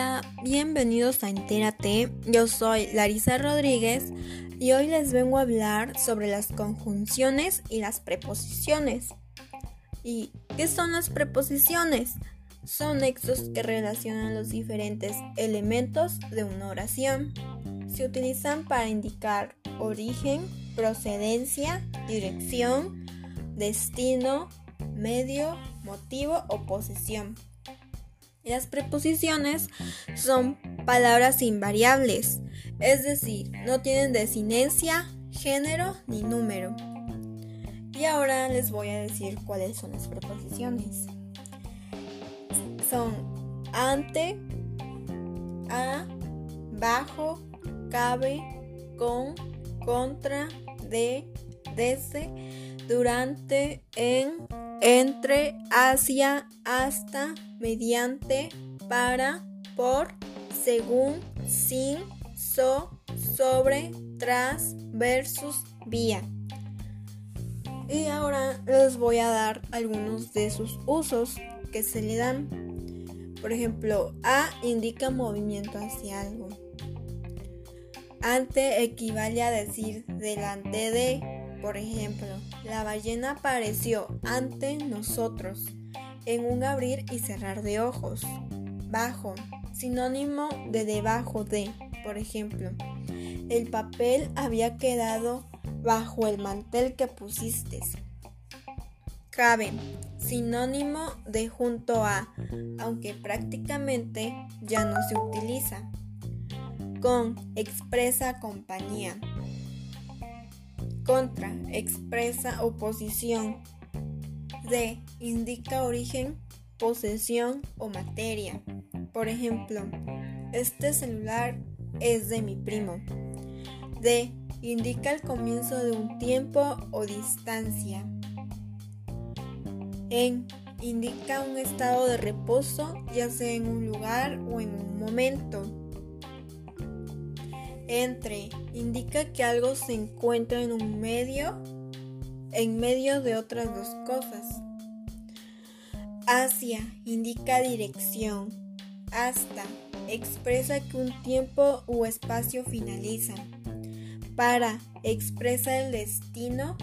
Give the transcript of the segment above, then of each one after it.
Hola, bienvenidos a Entérate. Yo soy Larisa Rodríguez y hoy les vengo a hablar sobre las conjunciones y las preposiciones. ¿Y qué son las preposiciones? Son nexos que relacionan los diferentes elementos de una oración. Se utilizan para indicar origen, procedencia, dirección, destino, medio, motivo o posesión. Las preposiciones son palabras invariables, es decir, no tienen desinencia, género ni número. Y ahora les voy a decir cuáles son las preposiciones. Son ante, a, bajo, cabe, con, contra, de, desde, durante, en, entre, hacia, hasta, mediante, para, por, según, sin, so, sobre, tras, versus, vía. Y ahora les voy a dar algunos de sus usos que se le dan. Por ejemplo, a indica movimiento hacia algo. Ante equivale a decir delante de, por ejemplo, la ballena apareció ante nosotros en un abrir y cerrar de ojos. Bajo, sinónimo de debajo de, por ejemplo, el papel había quedado bajo el mantel que pusiste. Cabe, sinónimo de junto a, aunque prácticamente ya no se utiliza. Con, expresa compañía contra, expresa oposición. De, indica origen, posesión o materia. Por ejemplo, este celular es de mi primo. De, indica el comienzo de un tiempo o distancia. En, indica un estado de reposo, ya sea en un lugar o en un momento. Entre indica que algo se encuentra en un medio, en medio de otras dos cosas. Hacia indica dirección. Hasta expresa que un tiempo u espacio finaliza. Para expresa el destino,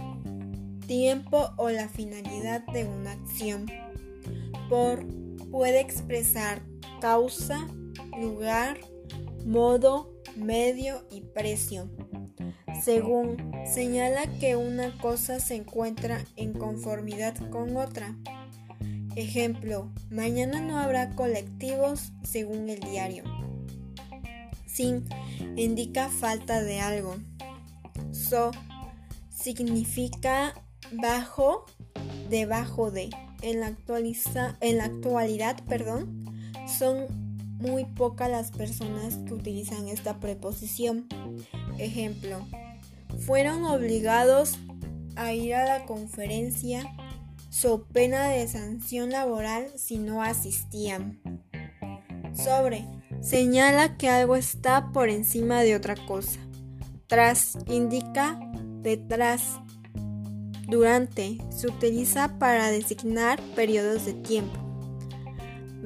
tiempo o la finalidad de una acción. Por puede expresar causa, lugar, modo, medio y precio. Según señala que una cosa se encuentra en conformidad con otra. Ejemplo, mañana no habrá colectivos según el diario. Sin indica falta de algo. So significa bajo, debajo de. En la, actualiza, en la actualidad, perdón, son muy pocas las personas que utilizan esta preposición. Ejemplo, fueron obligados a ir a la conferencia so pena de sanción laboral si no asistían. Sobre, señala que algo está por encima de otra cosa. Tras indica detrás. Durante se utiliza para designar periodos de tiempo.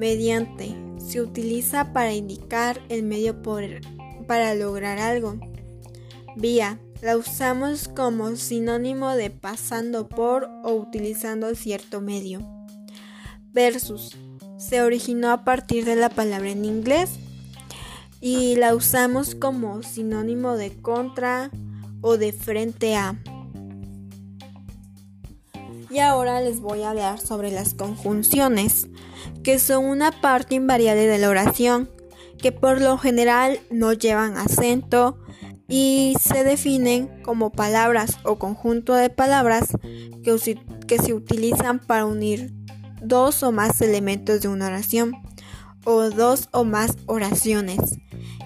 Mediante se utiliza para indicar el medio para lograr algo. Vía la usamos como sinónimo de pasando por o utilizando cierto medio. Versus se originó a partir de la palabra en inglés y la usamos como sinónimo de contra o de frente a. Y ahora les voy a hablar sobre las conjunciones que son una parte invariable de la oración, que por lo general no llevan acento y se definen como palabras o conjunto de palabras que, que se utilizan para unir dos o más elementos de una oración o dos o más oraciones,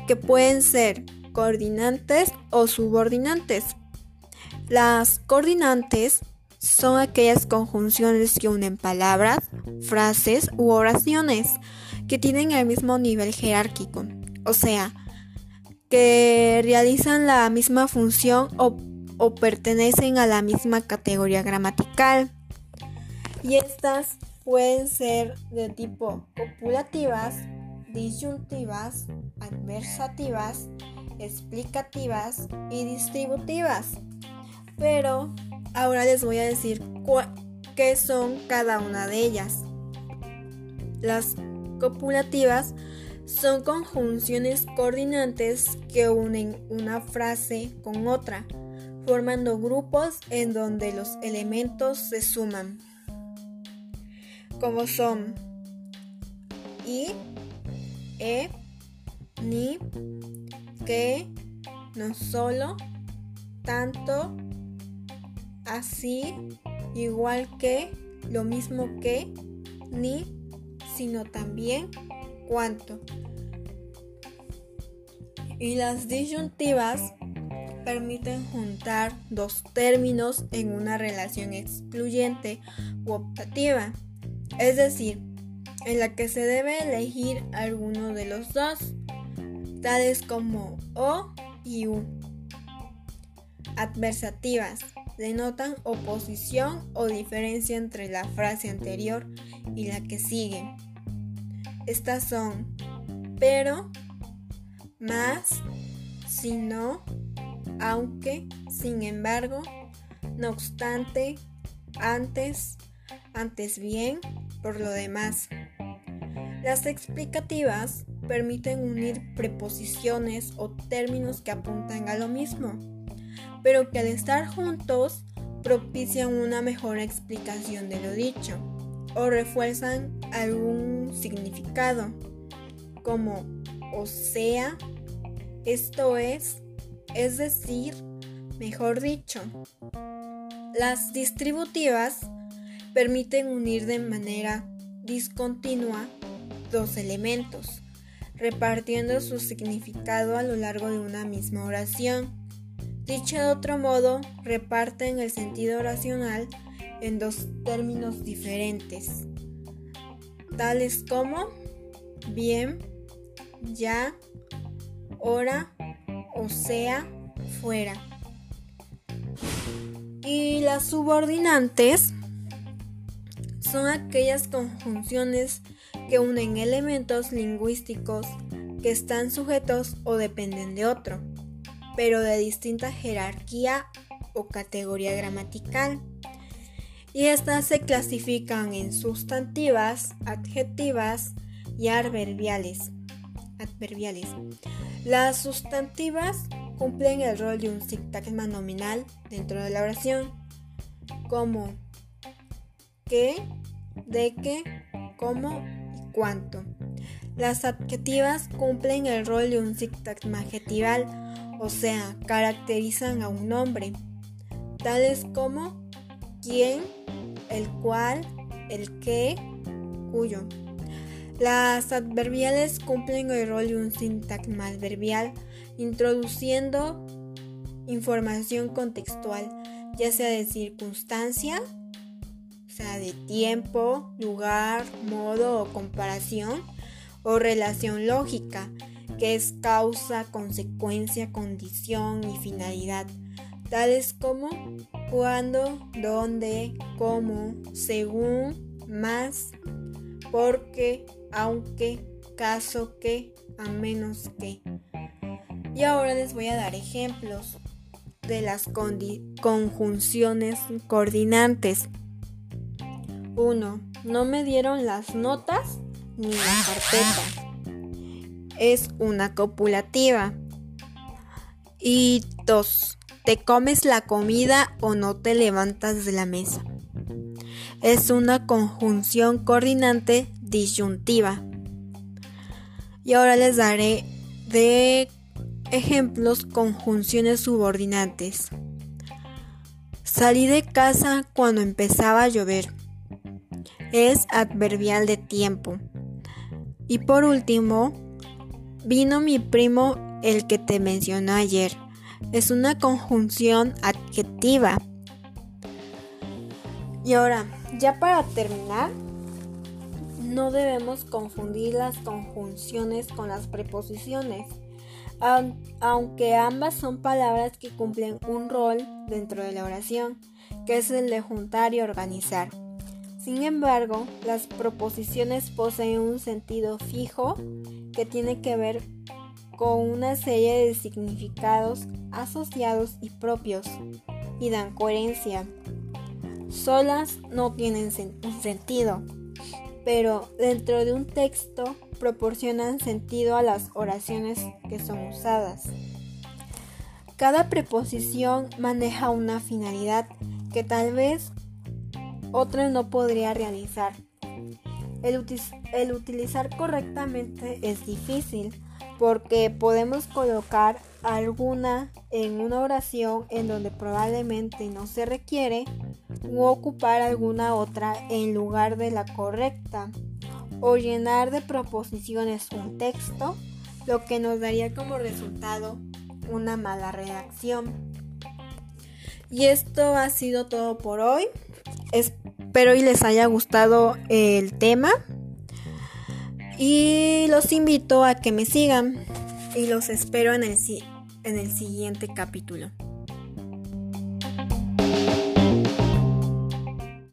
que pueden ser coordinantes o subordinantes. Las coordinantes son aquellas conjunciones que unen palabras, frases u oraciones que tienen el mismo nivel jerárquico, o sea, que realizan la misma función o, pertenecen a la misma categoría gramatical. Y estas pueden ser de tipo copulativas, disyuntivas, adversativas, explicativas y distributivas. Pero ahora les voy a decir qué son cada una de ellas. Las copulativas son conjunciones coordinantes que unen una frase con otra, formando grupos en donde los elementos se suman, como son y, e, ni, que, no solo, tanto, así, igual que, lo mismo que, ni, sino también, cuánto. Y las disyuntivas permiten juntar dos términos en una relación excluyente u optativa, es decir, en la que se debe elegir alguno de los dos, tales como o y u. Adversativas denotan oposición o diferencia entre la frase anterior y la que sigue. Estas son pero, más, si no, aunque, sin embargo, no obstante, antes, antes bien, por lo demás. Las explicativas permiten unir preposiciones o términos que apuntan a lo mismo, pero que al estar juntos propician una mejor explicación de lo dicho o refuerzan algún significado, como o sea, esto es, es decir, mejor dicho. Las distributivas permiten unir de manera discontinua dos elementos, repartiendo su significado a lo largo de una misma oración. Dicho de otro modo, reparten el sentido oracional en dos términos diferentes, tales como bien, ya, hora, o sea, fuera. Y las subordinantes son aquellas conjunciones que unen elementos lingüísticos que están sujetos o dependen de otro, pero de distinta jerarquía o categoría gramatical. Y estas se clasifican en sustantivas, adjetivas y adverbiales. adverbiales. Las sustantivas cumplen el rol de un sintagma nominal dentro de la oración, como qué, de qué, cómo y cuánto. Las adjetivas cumplen el rol de un sintagma adjetival, o sea, caracterizan a un nombre, tales como quién, el cual, el qué, cuyo. Las adverbiales cumplen el rol de un sintagma adverbial, introduciendo información contextual, ya sea de circunstancia, sea, de tiempo, lugar, modo o comparación, o relación lógica, que es causa, consecuencia, condición y finalidad, tales como cuándo, dónde, cómo, según, más, porque, aunque, caso que, a menos que. Y ahora les voy a dar ejemplos de las conjunciones coordinantes. 1. No me dieron las notas ni la carpeta. Es una copulativa. Y 2. Te comes la comida o no te levantas de la mesa. Es una conjunción coordinante disyuntiva. Y ahora les daré de ejemplos conjunciones subordinantes. Salí de casa cuando empezaba a llover es adverbial de tiempo. Y por último, vino mi primo el que te mencionó ayer. Es una conjunción adjetiva. Y ahora, ya para terminar, no debemos confundir las conjunciones con las preposiciones, aunque ambas son palabras que cumplen un rol dentro de la oración, que es el de juntar y organizar. Sin embargo, las proposiciones poseen un sentido fijo que tiene que ver con una serie de significados asociados y propios y dan coherencia. Solas no tienen un sentido, pero dentro de un texto proporcionan sentido a las oraciones que son usadas. Cada preposición maneja una finalidad que tal vez otra no podría realizar. El, el, utilizar correctamente es difícil porque podemos colocar alguna en una oración en donde probablemente no se requiere u ocupar alguna otra en lugar de la correcta o llenar de proposiciones un texto, lo que nos daría como resultado una mala redacción. Y esto ha sido todo por hoy. Espero y les haya gustado el tema. Y los invito a que me sigan. Y los espero en el, en el siguiente capítulo.